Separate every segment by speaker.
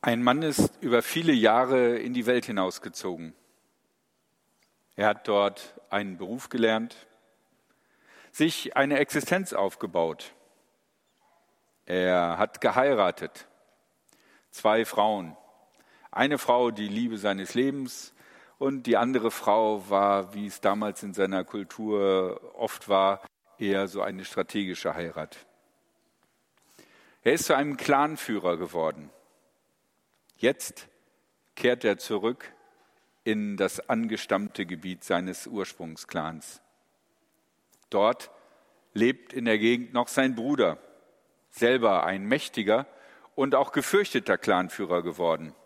Speaker 1: Ein Mann ist über viele Jahre in die Welt hinausgezogen. Er hat dort einen Beruf gelernt, sich eine Existenz aufgebaut. Er hat geheiratet, zwei Frauen. Eine Frau die Liebe seines Lebens und die andere Frau war, wie es damals in seiner Kultur oft war, eher so eine strategische Heirat. Er ist zu einem Clanführer geworden. Jetzt kehrt er zurück in das angestammte Gebiet seines Ursprungsclans. Dort lebt in der Gegend noch sein Bruder, selber ein mächtiger und auch gefürchteter Clanführer geworden.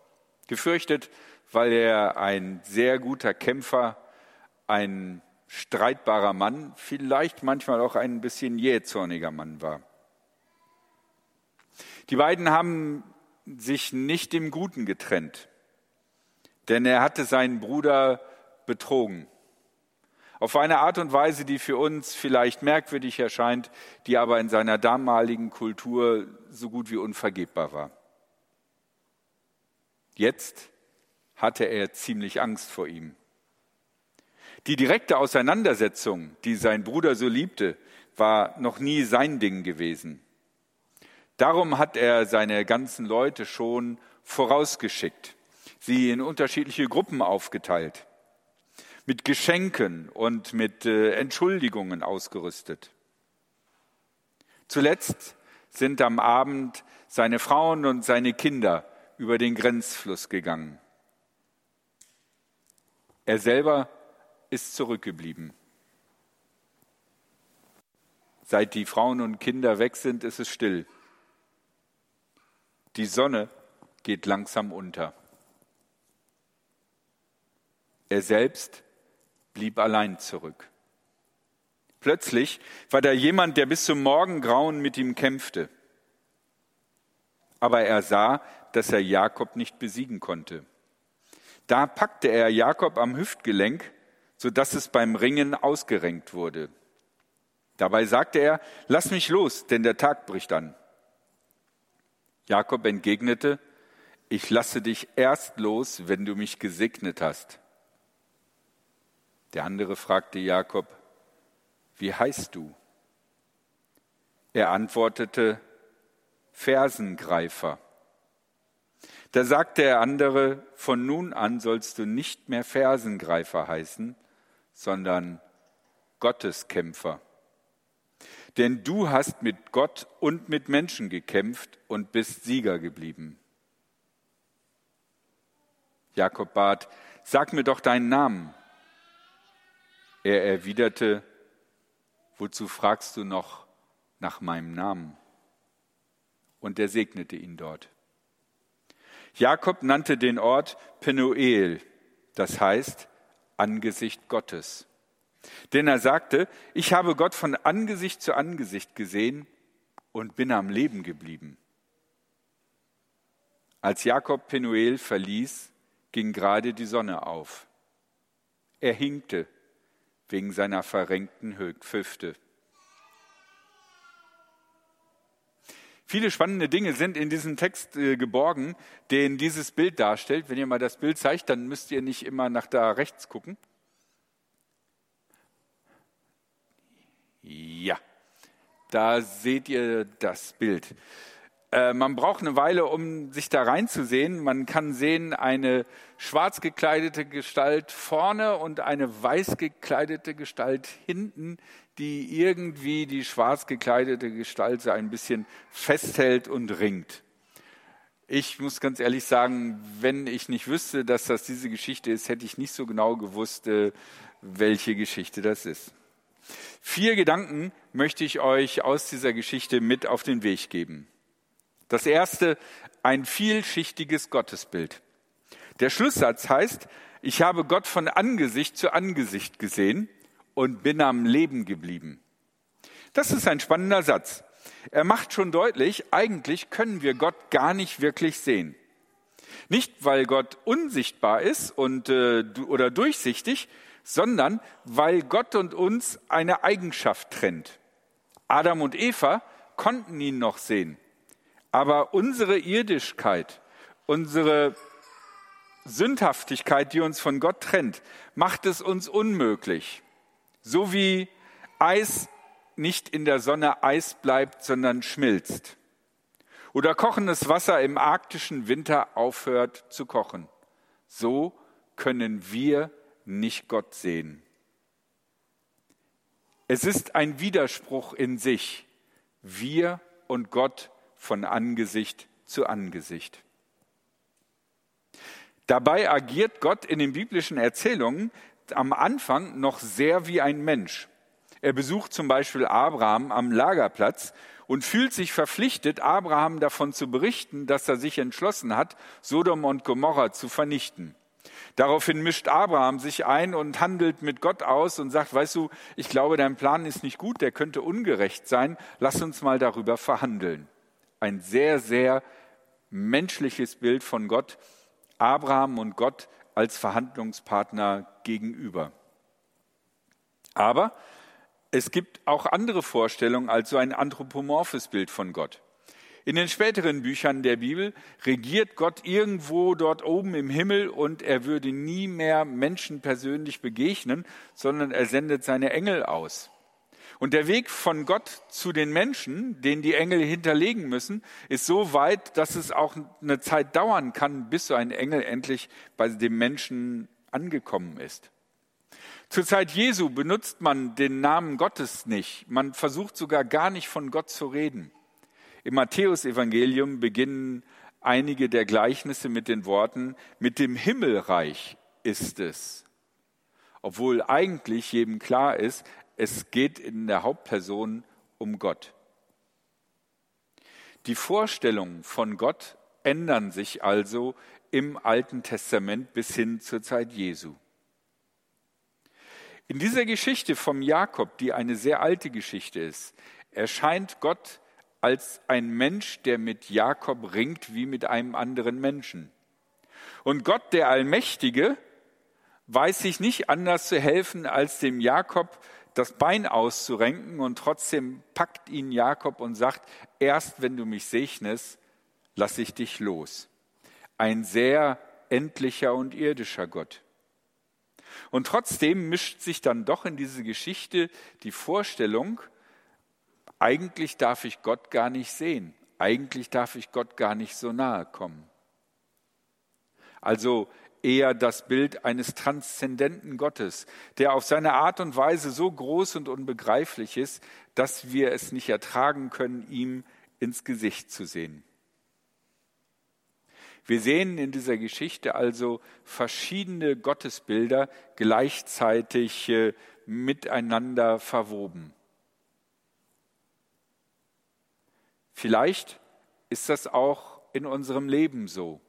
Speaker 1: Gefürchtet, weil er ein sehr guter Kämpfer, ein streitbarer Mann, vielleicht manchmal auch ein bisschen jähzorniger Mann war. Die beiden haben sich nicht im Guten getrennt, denn er hatte seinen Bruder betrogen. Auf eine Art und Weise, die für uns vielleicht merkwürdig erscheint, die aber in seiner damaligen Kultur so gut wie unvergebbar war. Jetzt hatte er ziemlich Angst vor ihm. Die direkte Auseinandersetzung, die sein Bruder so liebte, war noch nie sein Ding gewesen. Darum hat er seine ganzen Leute schon vorausgeschickt, sie in unterschiedliche Gruppen aufgeteilt, mit Geschenken und mit äh, Entschuldigungen ausgerüstet. Zuletzt sind am Abend seine Frauen und seine Kinder über den Grenzfluss gegangen. Er selber ist zurückgeblieben. Seit die Frauen und Kinder weg sind, ist es still. Die Sonne geht langsam unter. Er selbst blieb allein zurück. Plötzlich war da jemand, der bis zum Morgengrauen mit ihm kämpfte. Aber er sah, dass er Jakob nicht besiegen konnte. Da packte er Jakob am Hüftgelenk, so dass es beim Ringen ausgerenkt wurde. Dabei sagte er, lass mich los, denn der Tag bricht an. Jakob entgegnete, ich lasse dich erst los, wenn du mich gesegnet hast. Der andere fragte Jakob, wie heißt du? Er antwortete, Fersengreifer. Da sagte der andere, von nun an sollst du nicht mehr Fersengreifer heißen, sondern Gotteskämpfer. Denn du hast mit Gott und mit Menschen gekämpft und bist Sieger geblieben. Jakob bat, sag mir doch deinen Namen. Er erwiderte, wozu fragst du noch nach meinem Namen? Und er segnete ihn dort. Jakob nannte den Ort Penuel, das heißt Angesicht Gottes. Denn er sagte, ich habe Gott von Angesicht zu Angesicht gesehen und bin am Leben geblieben. Als Jakob Penuel verließ, ging gerade die Sonne auf. Er hinkte wegen seiner verrenkten Hüfte. Viele spannende Dinge sind in diesem Text äh, geborgen, den dieses Bild darstellt. Wenn ihr mal das Bild zeigt, dann müsst ihr nicht immer nach da rechts gucken. Ja, da seht ihr das Bild. Äh, man braucht eine Weile, um sich da reinzusehen. Man kann sehen eine schwarz gekleidete Gestalt vorne und eine weiß gekleidete Gestalt hinten, die irgendwie die schwarz gekleidete Gestalt so ein bisschen festhält und ringt. Ich muss ganz ehrlich sagen, wenn ich nicht wüsste, dass das diese Geschichte ist, hätte ich nicht so genau gewusst, äh, welche Geschichte das ist. Vier Gedanken möchte ich euch aus dieser Geschichte mit auf den Weg geben. Das erste, ein vielschichtiges Gottesbild. Der Schlusssatz heißt, ich habe Gott von Angesicht zu Angesicht gesehen und bin am Leben geblieben. Das ist ein spannender Satz. Er macht schon deutlich, eigentlich können wir Gott gar nicht wirklich sehen. Nicht, weil Gott unsichtbar ist und, äh, oder durchsichtig, sondern weil Gott und uns eine Eigenschaft trennt. Adam und Eva konnten ihn noch sehen, aber unsere Irdischkeit, unsere Sündhaftigkeit, die uns von Gott trennt, macht es uns unmöglich. So wie Eis nicht in der Sonne Eis bleibt, sondern schmilzt. Oder kochendes Wasser im arktischen Winter aufhört zu kochen. So können wir nicht Gott sehen. Es ist ein Widerspruch in sich, wir und Gott von Angesicht zu Angesicht. Dabei agiert Gott in den biblischen Erzählungen am Anfang noch sehr wie ein Mensch. Er besucht zum Beispiel Abraham am Lagerplatz und fühlt sich verpflichtet, Abraham davon zu berichten, dass er sich entschlossen hat, Sodom und Gomorra zu vernichten. Daraufhin mischt Abraham sich ein und handelt mit Gott aus und sagt, weißt du, ich glaube, dein Plan ist nicht gut, der könnte ungerecht sein, lass uns mal darüber verhandeln. Ein sehr, sehr menschliches Bild von Gott, Abraham und Gott als Verhandlungspartner gegenüber. Aber es gibt auch andere Vorstellungen als so ein anthropomorphes Bild von Gott. In den späteren Büchern der Bibel regiert Gott irgendwo dort oben im Himmel und er würde nie mehr Menschen persönlich begegnen, sondern er sendet seine Engel aus. Und der Weg von Gott zu den Menschen, den die Engel hinterlegen müssen, ist so weit, dass es auch eine Zeit dauern kann, bis so ein Engel endlich bei dem Menschen angekommen ist. Zur Zeit Jesu benutzt man den Namen Gottes nicht. Man versucht sogar gar nicht von Gott zu reden. Im Matthäusevangelium beginnen einige der Gleichnisse mit den Worten, mit dem Himmelreich ist es. Obwohl eigentlich jedem klar ist, es geht in der Hauptperson um Gott. Die Vorstellungen von Gott ändern sich also im Alten Testament bis hin zur Zeit Jesu. In dieser Geschichte vom Jakob, die eine sehr alte Geschichte ist, erscheint Gott als ein Mensch, der mit Jakob ringt wie mit einem anderen Menschen. Und Gott, der Allmächtige, weiß sich nicht anders zu helfen, als dem Jakob das Bein auszurenken und trotzdem packt ihn Jakob und sagt, erst wenn du mich segnest, lasse ich dich los. Ein sehr endlicher und irdischer Gott. Und trotzdem mischt sich dann doch in diese Geschichte die Vorstellung, eigentlich darf ich Gott gar nicht sehen, eigentlich darf ich Gott gar nicht so nahe kommen. Also eher das Bild eines transzendenten Gottes, der auf seine Art und Weise so groß und unbegreiflich ist, dass wir es nicht ertragen können, ihm ins Gesicht zu sehen. Wir sehen in dieser Geschichte also verschiedene Gottesbilder gleichzeitig äh, miteinander verwoben. Vielleicht ist das auch in unserem Leben so.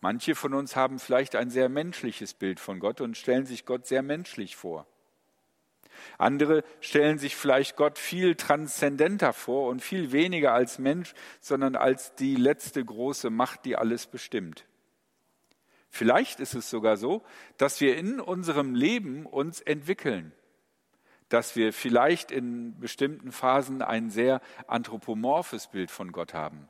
Speaker 1: Manche von uns haben vielleicht ein sehr menschliches Bild von Gott und stellen sich Gott sehr menschlich vor. Andere stellen sich vielleicht Gott viel transzendenter vor und viel weniger als Mensch, sondern als die letzte große Macht, die alles bestimmt. Vielleicht ist es sogar so, dass wir in unserem Leben uns entwickeln, dass wir vielleicht in bestimmten Phasen ein sehr anthropomorphes Bild von Gott haben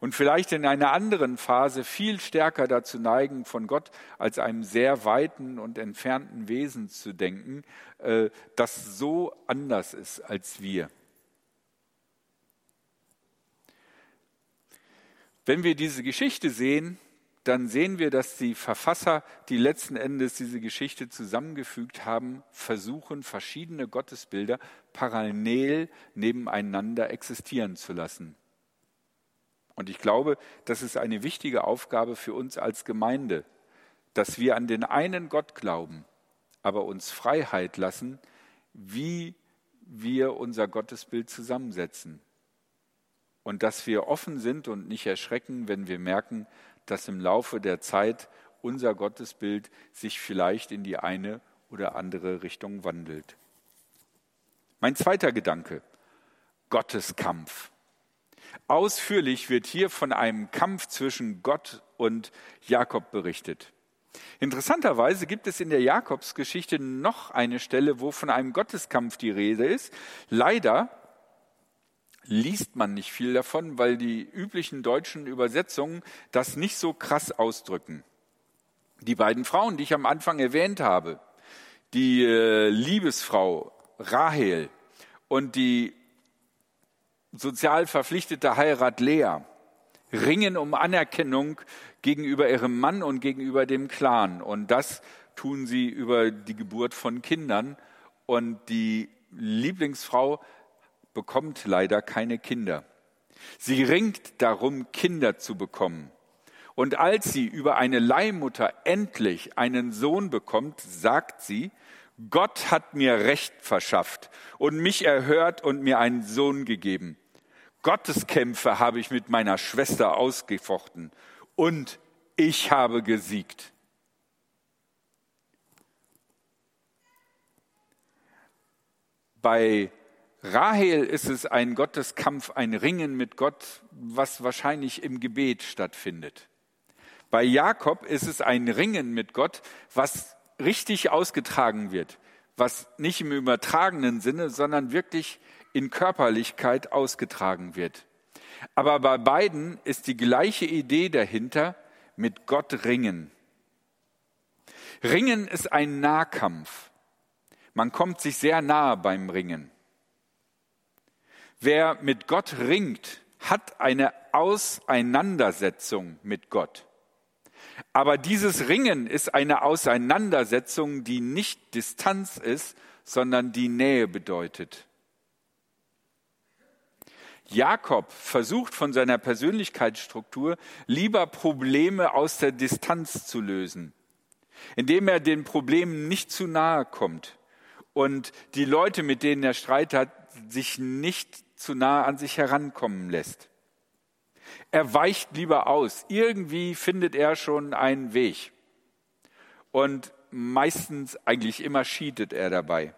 Speaker 1: und vielleicht in einer anderen Phase viel stärker dazu neigen, von Gott als einem sehr weiten und entfernten Wesen zu denken, äh, das so anders ist als wir. Wenn wir diese Geschichte sehen, dann sehen wir, dass die Verfasser, die letzten Endes diese Geschichte zusammengefügt haben, versuchen, verschiedene Gottesbilder parallel nebeneinander existieren zu lassen. Und ich glaube, das ist eine wichtige Aufgabe für uns als Gemeinde, dass wir an den einen Gott glauben, aber uns Freiheit lassen, wie wir unser Gottesbild zusammensetzen. Und dass wir offen sind und nicht erschrecken, wenn wir merken, dass im Laufe der Zeit unser Gottesbild sich vielleicht in die eine oder andere Richtung wandelt. Mein zweiter Gedanke, Gotteskampf. Ausführlich wird hier von einem Kampf zwischen Gott und Jakob berichtet. Interessanterweise gibt es in der Jakobsgeschichte noch eine Stelle, wo von einem Gotteskampf die Rede ist. Leider liest man nicht viel davon, weil die üblichen deutschen Übersetzungen das nicht so krass ausdrücken. Die beiden Frauen, die ich am Anfang erwähnt habe, die äh, Liebesfrau Rahel und die sozial verpflichtete Heirat Lea, ringen um Anerkennung gegenüber ihrem Mann und gegenüber dem Clan. Und das tun sie über die Geburt von Kindern. Und die Lieblingsfrau bekommt leider keine Kinder. Sie ringt darum, Kinder zu bekommen. Und als sie über eine Leihmutter endlich einen Sohn bekommt, sagt sie, Gott hat mir Recht verschafft und mich erhört und mir einen Sohn gegeben. Gotteskämpfe habe ich mit meiner Schwester ausgefochten und ich habe gesiegt. Bei Rahel ist es ein Gotteskampf, ein Ringen mit Gott, was wahrscheinlich im Gebet stattfindet. Bei Jakob ist es ein Ringen mit Gott, was richtig ausgetragen wird, was nicht im übertragenen Sinne, sondern wirklich in Körperlichkeit ausgetragen wird. Aber bei beiden ist die gleiche Idee dahinter, mit Gott ringen. Ringen ist ein Nahkampf. Man kommt sich sehr nahe beim Ringen. Wer mit Gott ringt, hat eine Auseinandersetzung mit Gott. Aber dieses Ringen ist eine Auseinandersetzung, die nicht Distanz ist, sondern die Nähe bedeutet. Jakob versucht von seiner Persönlichkeitsstruktur lieber Probleme aus der Distanz zu lösen, indem er den Problemen nicht zu nahe kommt und die Leute, mit denen er Streit hat, sich nicht zu nahe an sich herankommen lässt. Er weicht lieber aus. Irgendwie findet er schon einen Weg. Und meistens, eigentlich immer, cheatet er dabei.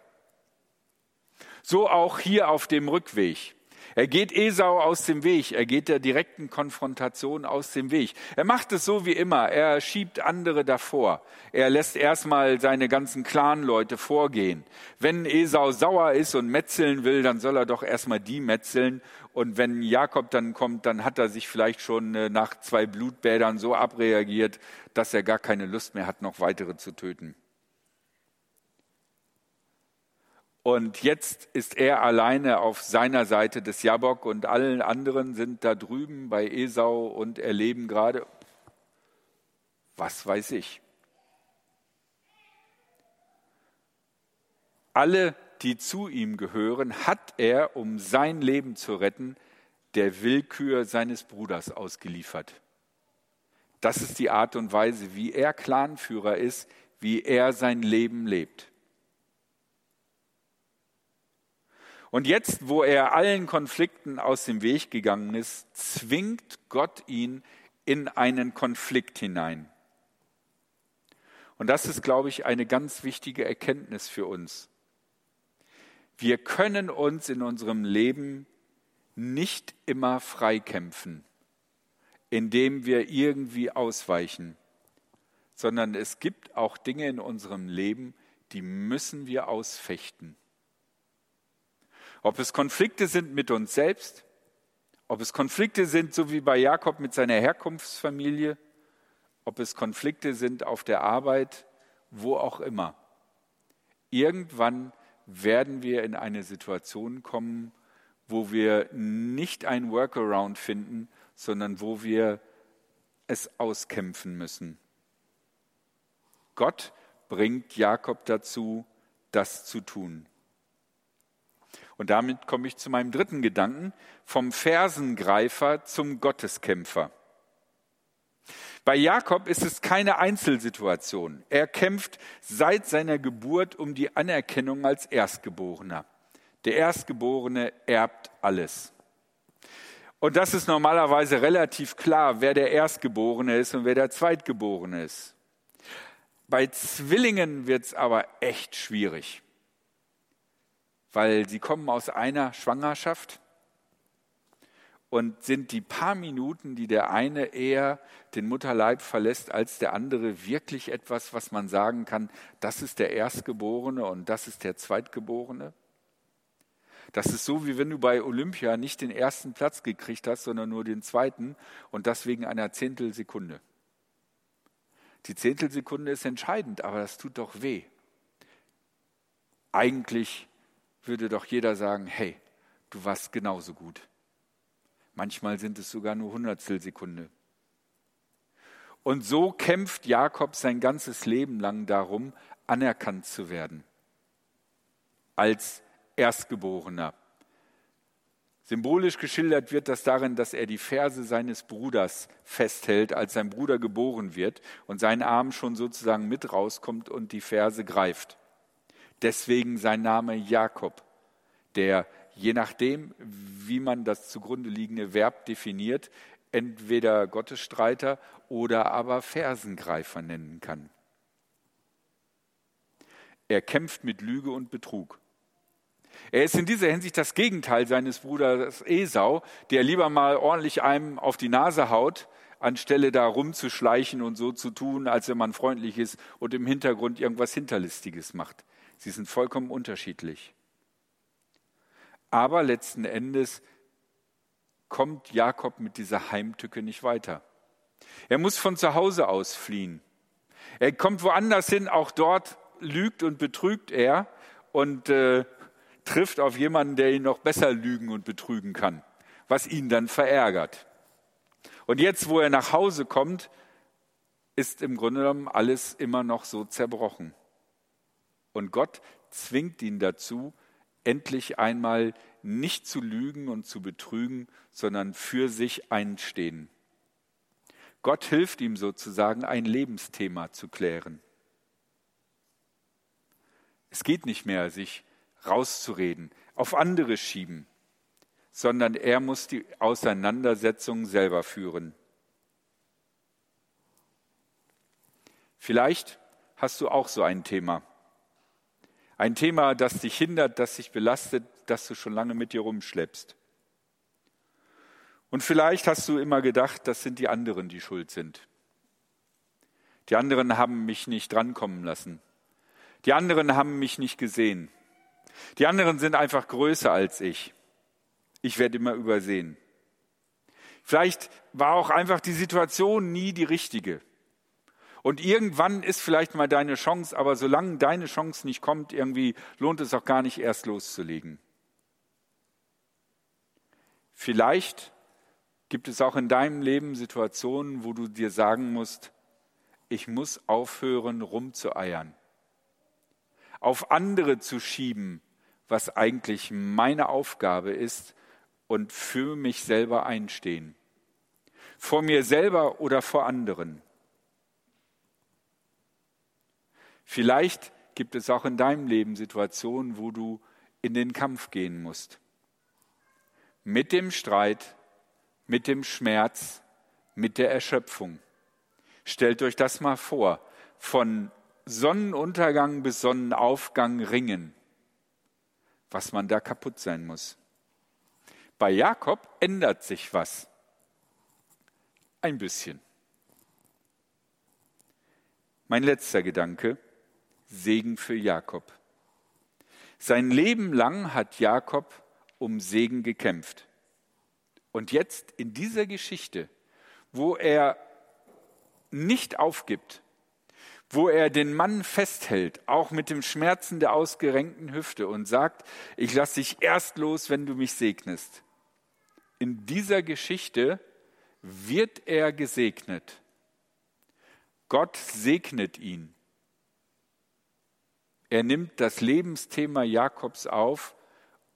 Speaker 1: So auch hier auf dem Rückweg. Er geht Esau aus dem Weg, er geht der direkten Konfrontation aus dem Weg. Er macht es so wie immer, er schiebt andere davor. Er lässt erstmal seine ganzen Clanleute vorgehen. Wenn Esau sauer ist und metzeln will, dann soll er doch erstmal die metzeln. Und wenn Jakob dann kommt, dann hat er sich vielleicht schon äh, nach zwei Blutbädern so abreagiert, dass er gar keine Lust mehr hat, noch weitere zu töten. Und jetzt ist er alleine auf seiner Seite des Jabok und allen anderen sind da drüben bei Esau und erleben gerade, was weiß ich. Alle, die zu ihm gehören, hat er, um sein Leben zu retten, der Willkür seines Bruders ausgeliefert. Das ist die Art und Weise, wie er Clanführer ist, wie er sein Leben lebt. Und jetzt, wo er allen Konflikten aus dem Weg gegangen ist, zwingt Gott ihn in einen Konflikt hinein. Und das ist, glaube ich, eine ganz wichtige Erkenntnis für uns. Wir können uns in unserem Leben nicht immer freikämpfen, indem wir irgendwie ausweichen, sondern es gibt auch Dinge in unserem Leben, die müssen wir ausfechten. Ob es Konflikte sind mit uns selbst, ob es Konflikte sind, so wie bei Jakob mit seiner Herkunftsfamilie, ob es Konflikte sind auf der Arbeit, wo auch immer. Irgendwann werden wir in eine Situation kommen, wo wir nicht ein Workaround finden, sondern wo wir es auskämpfen müssen. Gott bringt Jakob dazu, das zu tun. Und damit komme ich zu meinem dritten Gedanken, vom Fersengreifer zum Gotteskämpfer. Bei Jakob ist es keine Einzelsituation. Er kämpft seit seiner Geburt um die Anerkennung als Erstgeborener. Der Erstgeborene erbt alles. Und das ist normalerweise relativ klar, wer der Erstgeborene ist und wer der Zweitgeborene ist. Bei Zwillingen wird es aber echt schwierig weil sie kommen aus einer Schwangerschaft und sind die paar Minuten, die der eine eher den Mutterleib verlässt als der andere, wirklich etwas, was man sagen kann, das ist der Erstgeborene und das ist der Zweitgeborene? Das ist so, wie wenn du bei Olympia nicht den ersten Platz gekriegt hast, sondern nur den zweiten und das wegen einer Zehntelsekunde. Die Zehntelsekunde ist entscheidend, aber das tut doch weh. Eigentlich würde doch jeder sagen, hey, du warst genauso gut. Manchmal sind es sogar nur Hundertstelsekunde. Und so kämpft Jakob sein ganzes Leben lang darum, anerkannt zu werden als Erstgeborener. Symbolisch geschildert wird das darin, dass er die Ferse seines Bruders festhält, als sein Bruder geboren wird und sein Arm schon sozusagen mit rauskommt und die Ferse greift. Deswegen sein Name Jakob, der je nachdem, wie man das zugrunde liegende Verb definiert, entweder Gottesstreiter oder aber Fersengreifer nennen kann. Er kämpft mit Lüge und Betrug. Er ist in dieser Hinsicht das Gegenteil seines Bruders Esau, der lieber mal ordentlich einem auf die Nase haut, anstelle da rumzuschleichen und so zu tun, als wenn man freundlich ist und im Hintergrund irgendwas Hinterlistiges macht. Sie sind vollkommen unterschiedlich. Aber letzten Endes kommt Jakob mit dieser Heimtücke nicht weiter. Er muss von zu Hause aus fliehen. Er kommt woanders hin, auch dort lügt und betrügt er und äh, trifft auf jemanden, der ihn noch besser lügen und betrügen kann, was ihn dann verärgert. Und jetzt, wo er nach Hause kommt, ist im Grunde genommen alles immer noch so zerbrochen. Und Gott zwingt ihn dazu, endlich einmal nicht zu lügen und zu betrügen, sondern für sich einstehen. Gott hilft ihm sozusagen, ein Lebensthema zu klären. Es geht nicht mehr, sich rauszureden, auf andere schieben, sondern er muss die Auseinandersetzung selber führen. Vielleicht hast du auch so ein Thema. Ein Thema, das dich hindert, das dich belastet, das du schon lange mit dir rumschleppst. Und vielleicht hast du immer gedacht, das sind die anderen, die schuld sind. Die anderen haben mich nicht drankommen lassen. Die anderen haben mich nicht gesehen. Die anderen sind einfach größer als ich. Ich werde immer übersehen. Vielleicht war auch einfach die Situation nie die richtige. Und irgendwann ist vielleicht mal deine Chance, aber solange deine Chance nicht kommt, irgendwie lohnt es auch gar nicht erst loszulegen. Vielleicht gibt es auch in deinem Leben Situationen, wo du dir sagen musst, ich muss aufhören, rumzueiern, auf andere zu schieben, was eigentlich meine Aufgabe ist und für mich selber einstehen. Vor mir selber oder vor anderen. Vielleicht gibt es auch in deinem Leben Situationen, wo du in den Kampf gehen musst. Mit dem Streit, mit dem Schmerz, mit der Erschöpfung. Stellt euch das mal vor. Von Sonnenuntergang bis Sonnenaufgang ringen was man da kaputt sein muss. Bei Jakob ändert sich was. Ein bisschen. Mein letzter Gedanke, Segen für Jakob. Sein Leben lang hat Jakob um Segen gekämpft. Und jetzt in dieser Geschichte, wo er nicht aufgibt, wo er den Mann festhält, auch mit dem Schmerzen der ausgerenkten Hüfte und sagt, ich lasse dich erst los, wenn du mich segnest. In dieser Geschichte wird er gesegnet. Gott segnet ihn. Er nimmt das Lebensthema Jakobs auf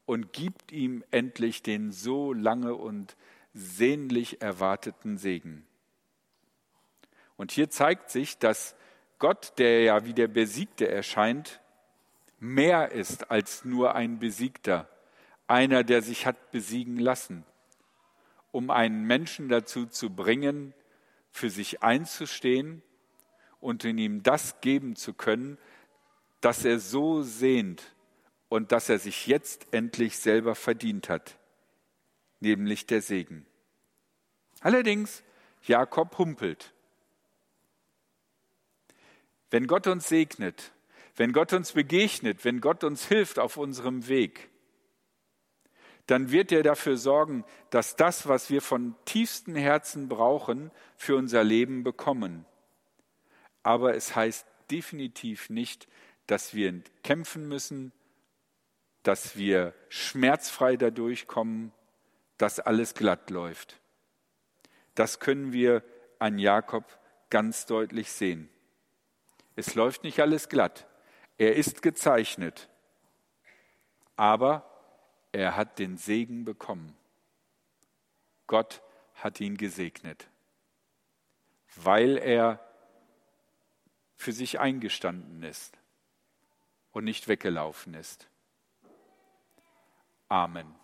Speaker 1: und gibt ihm endlich den so lange und sehnlich erwarteten Segen. Und hier zeigt sich, dass Gott, der ja wie der Besiegte erscheint, mehr ist als nur ein Besiegter, einer, der sich hat besiegen lassen, um einen Menschen dazu zu bringen, für sich einzustehen und in ihm das geben zu können, das er so sehnt und das er sich jetzt endlich selber verdient hat, nämlich der Segen. Allerdings, Jakob humpelt. Wenn Gott uns segnet, wenn Gott uns begegnet, wenn Gott uns hilft auf unserem Weg, dann wird er dafür sorgen, dass das, was wir von tiefstem Herzen brauchen, für unser Leben bekommen. Aber es heißt definitiv nicht, dass wir kämpfen müssen, dass wir schmerzfrei dadurch kommen, dass alles glatt läuft. Das können wir an Jakob ganz deutlich sehen. Es läuft nicht alles glatt. Er ist gezeichnet. Aber er hat den Segen bekommen. Gott hat ihn gesegnet, weil er für sich eingestanden ist und nicht weggelaufen ist. Amen.